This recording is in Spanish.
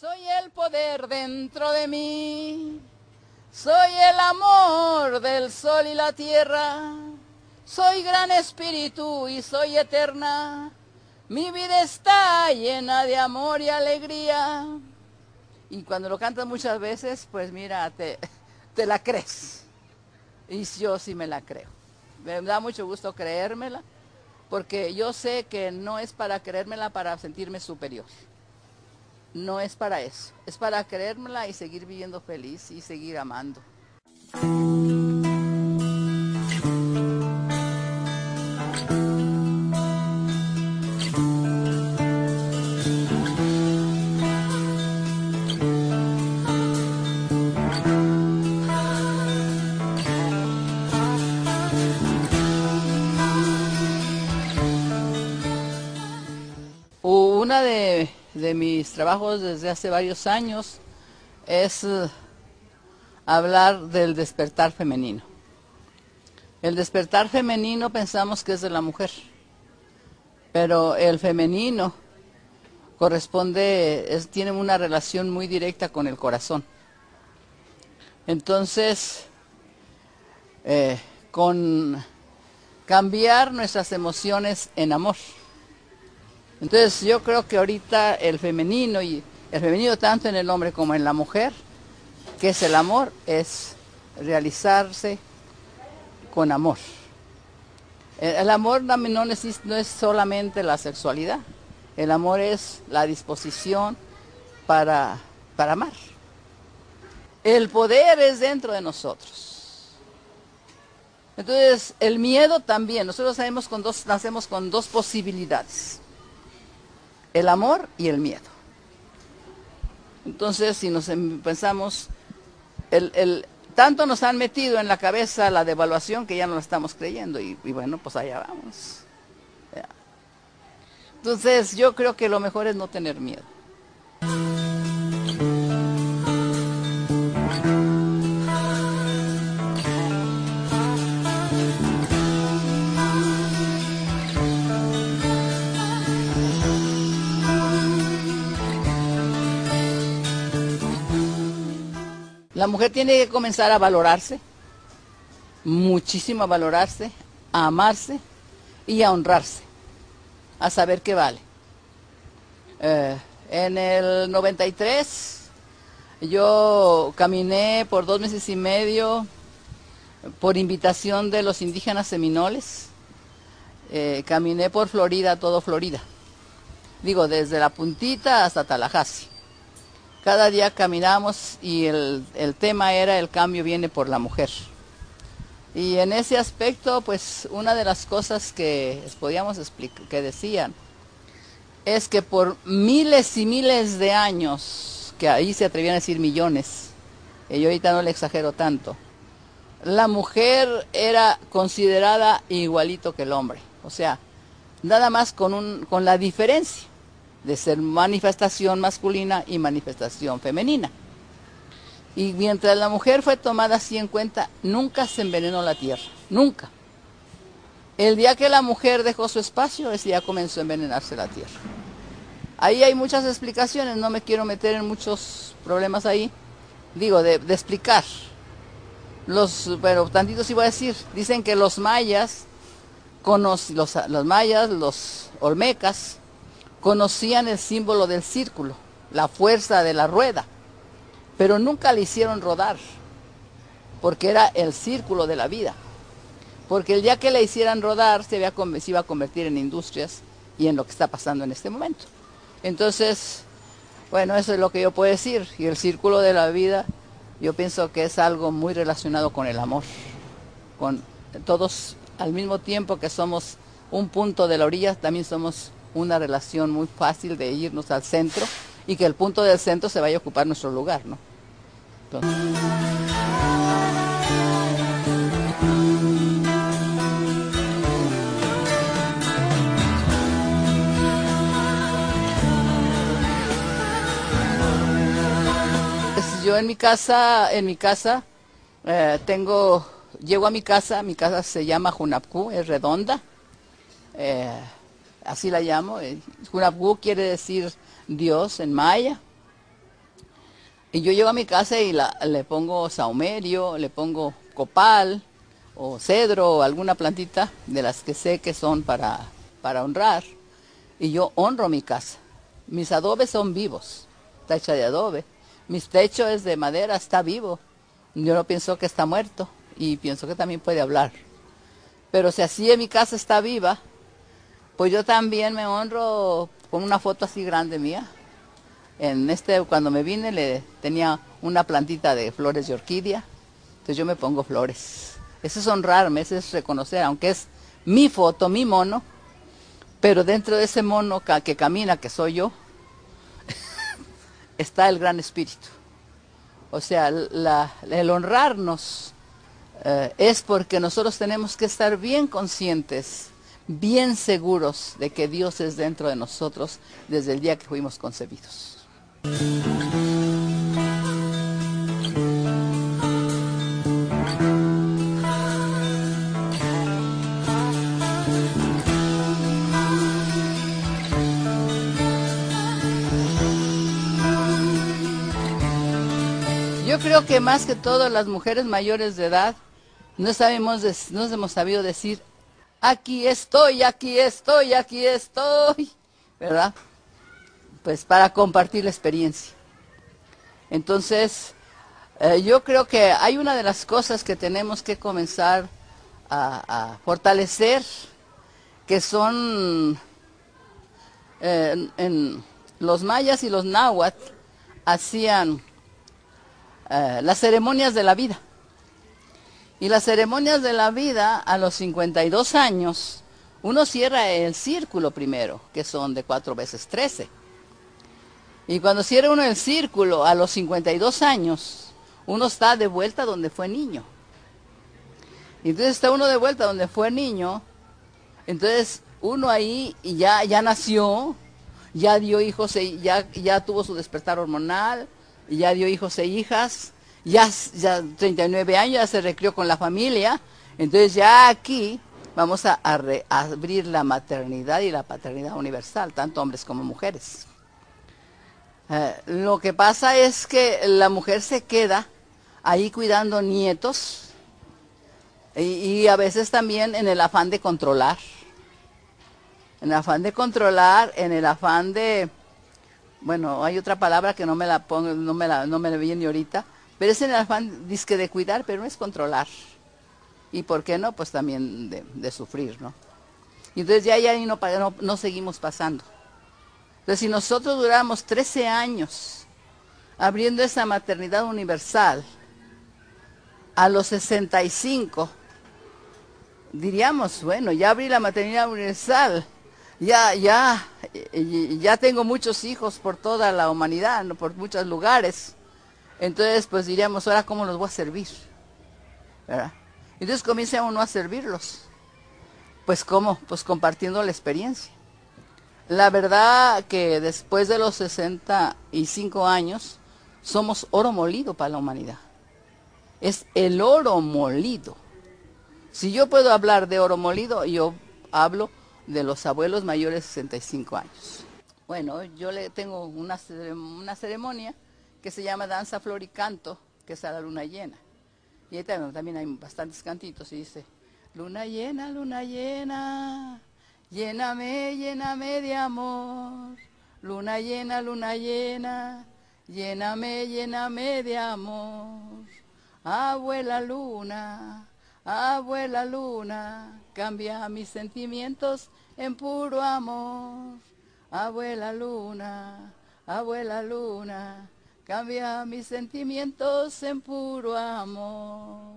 Soy el poder dentro de mí, soy el amor del sol y la tierra, soy gran espíritu y soy eterna, mi vida está llena de amor y alegría. Y cuando lo cantas muchas veces, pues mira, te, te la crees. Y yo sí me la creo. Me da mucho gusto creérmela, porque yo sé que no es para creérmela para sentirme superior no es para eso, es para creérmela y seguir viviendo feliz y seguir amando. Una de de mis trabajos desde hace varios años es eh, hablar del despertar femenino. El despertar femenino pensamos que es de la mujer, pero el femenino corresponde, es, tiene una relación muy directa con el corazón. Entonces, eh, con cambiar nuestras emociones en amor. Entonces yo creo que ahorita el femenino y el femenino tanto en el hombre como en la mujer, que es el amor, es realizarse con amor. El, amor no, no, no es solamente la sexualidad, el amor es la disposición para, para amar. El poder es dentro de nosotros. Entonces, el miedo también, nosotros nacemos con dos posibilidades el amor y el miedo. Entonces, si nos em, pensamos, tanto nos han metido en la cabeza la devaluación que ya no la estamos creyendo y, y bueno, pues allá vamos. Entonces, yo creo que lo mejor es no tener miedo. La mujer tiene que comenzar a valorarse, muchísimo a valorarse, a amarse y a honrarse, a saber qué vale. Eh, en el 93 yo caminé por dos meses y medio por invitación de los indígenas seminoles. Eh, caminé por Florida, todo Florida. Digo, desde la puntita hasta Tallahassee. Cada día caminamos y el, tema era el cambio viene por la mujer. Y en ese aspecto, pues una de las cosas que podíamos explicar, que decían, es que por miles y miles de años, que ahí se atrevían a decir millones, y yo ahorita no le exagero tanto, la mujer era considerada igualito que el hombre. O sea, nada más con, un, con la diferencia de ser manifestación masculina y manifestación femenina. Y mientras la mujer fue tomada así en cuenta, nunca se envenenó la tierra, nunca. El día que la mujer dejó su espacio, ese día comenzó a envenenarse la tierra. Ahí hay muchas explicaciones, no me quiero meter en muchos problemas ahí, digo, de, explicar. Los, pero tantito sí voy a decir, dicen que los mayas, los, los mayas, los olmecas, conocían el símbolo del círculo, la fuerza de la rueda, pero nunca le hicieron rodar, porque era el círculo de la vida. Porque el día que le hicieran rodar se, se iba a convertir en industrias y en lo que está pasando en este momento. Entonces, bueno, eso es lo que yo puedo decir. Y el círculo de la vida, yo pienso que es algo muy relacionado con el amor, con todos al mismo tiempo que somos un punto de la orilla, también somos una relación muy fácil de irnos al centro y que el punto del centro se vaya a ocupar nuestro lugar, ¿no? Pues yo en mi casa, en mi casa eh, tengo, llego a mi casa, mi casa se llama Junapcu, es redonda. Eh, así la llamo. Junapgu quiere decir Dios en maya. Y yo llego a mi casa y la, le pongo saumerio, le pongo copal o cedro o alguna plantita de las que sé que son para, para honrar. Y yo honro mi casa. Mis adobes son vivos, está hecha de adobe. Mi techo es de madera, está vivo. Yo no pienso que está muerto y pienso que también puede hablar. Pero si así en mi casa está viva, pues yo también me honro con una foto así grande mía. En este, cuando me vine, le tenía una plantita de flores de orquídea. Entonces yo me pongo flores. Eso es honrarme, eso es reconocer, aunque es mi foto, mi mono, pero dentro de ese mono que camina, que soy yo, está el gran espíritu. O sea, el honrarnos eh, es porque nosotros tenemos que estar bien conscientes, bien seguros de que Dios es dentro de nosotros desde el día que fuimos concebidos. Yo creo que más que todas las mujeres mayores de edad no sabemos, no hemos sabido decir, aquí estoy, aquí estoy, aquí estoy, ¿verdad? Pues para compartir la experiencia. Entonces, eh, yo creo que hay una de las cosas que tenemos que comenzar a, fortalecer, que son eh, en los mayas y los náhuatl hacían eh, las ceremonias de la vida. Y las ceremonias de la vida a los 52 años, uno cierra el círculo primero, que son de cuatro veces 13. Y cuando cierra uno el círculo a los 52 años, uno está de vuelta donde fue niño. Y entonces está uno de vuelta donde fue niño, entonces uno ahí ya, ya nació, ya dio hijos, ya, ya tuvo su despertar hormonal, ya dio hijos e hijas, ya, ya 39 años, ya se recrió con la familia, entonces ya aquí vamos a, abrir la maternidad y la paternidad universal, tanto hombres como mujeres. Eh, lo que pasa es que la mujer se queda ahí cuidando nietos y, y, a veces también en el afán de controlar. En el afán de controlar, en el afán de... Bueno, hay otra palabra que no me la pongo, no me la, no me la viene ahorita, pero es el afán disque de cuidar, pero no es controlar. Y por qué no, pues también de, sufrir, ¿no? Y entonces ya ahí no, no, no, seguimos pasando. Entonces si nosotros duramos 13 años abriendo esa maternidad universal, a los 65, diríamos, bueno, ya abrí la maternidad universal, ya, ya, ya tengo muchos hijos por toda la humanidad, por muchos lugares. Entonces, pues diríamos, ahora cómo los voy a servir. ¿verdad? Entonces comienza uno a servirlos. Pues cómo, pues compartiendo la experiencia. La verdad que después de los 65 años, somos oro molido para la humanidad. Es el oro molido. Si yo puedo hablar de oro molido, yo hablo de los abuelos mayores de 65 años. Bueno, yo le tengo una, una ceremonia que se llama Danza Flor y Canto, que es a la luna llena. Y ahí también hay bastantes cantitos y dice, luna llena, luna llena, lléname, lléname de amor. Luna llena, luna llena, lléname, lléname de amor. Abuela luna, abuela luna, cambia mis sentimientos en puro amor. Abuela luna, abuela luna, Cambia mis sentimientos en puro amor.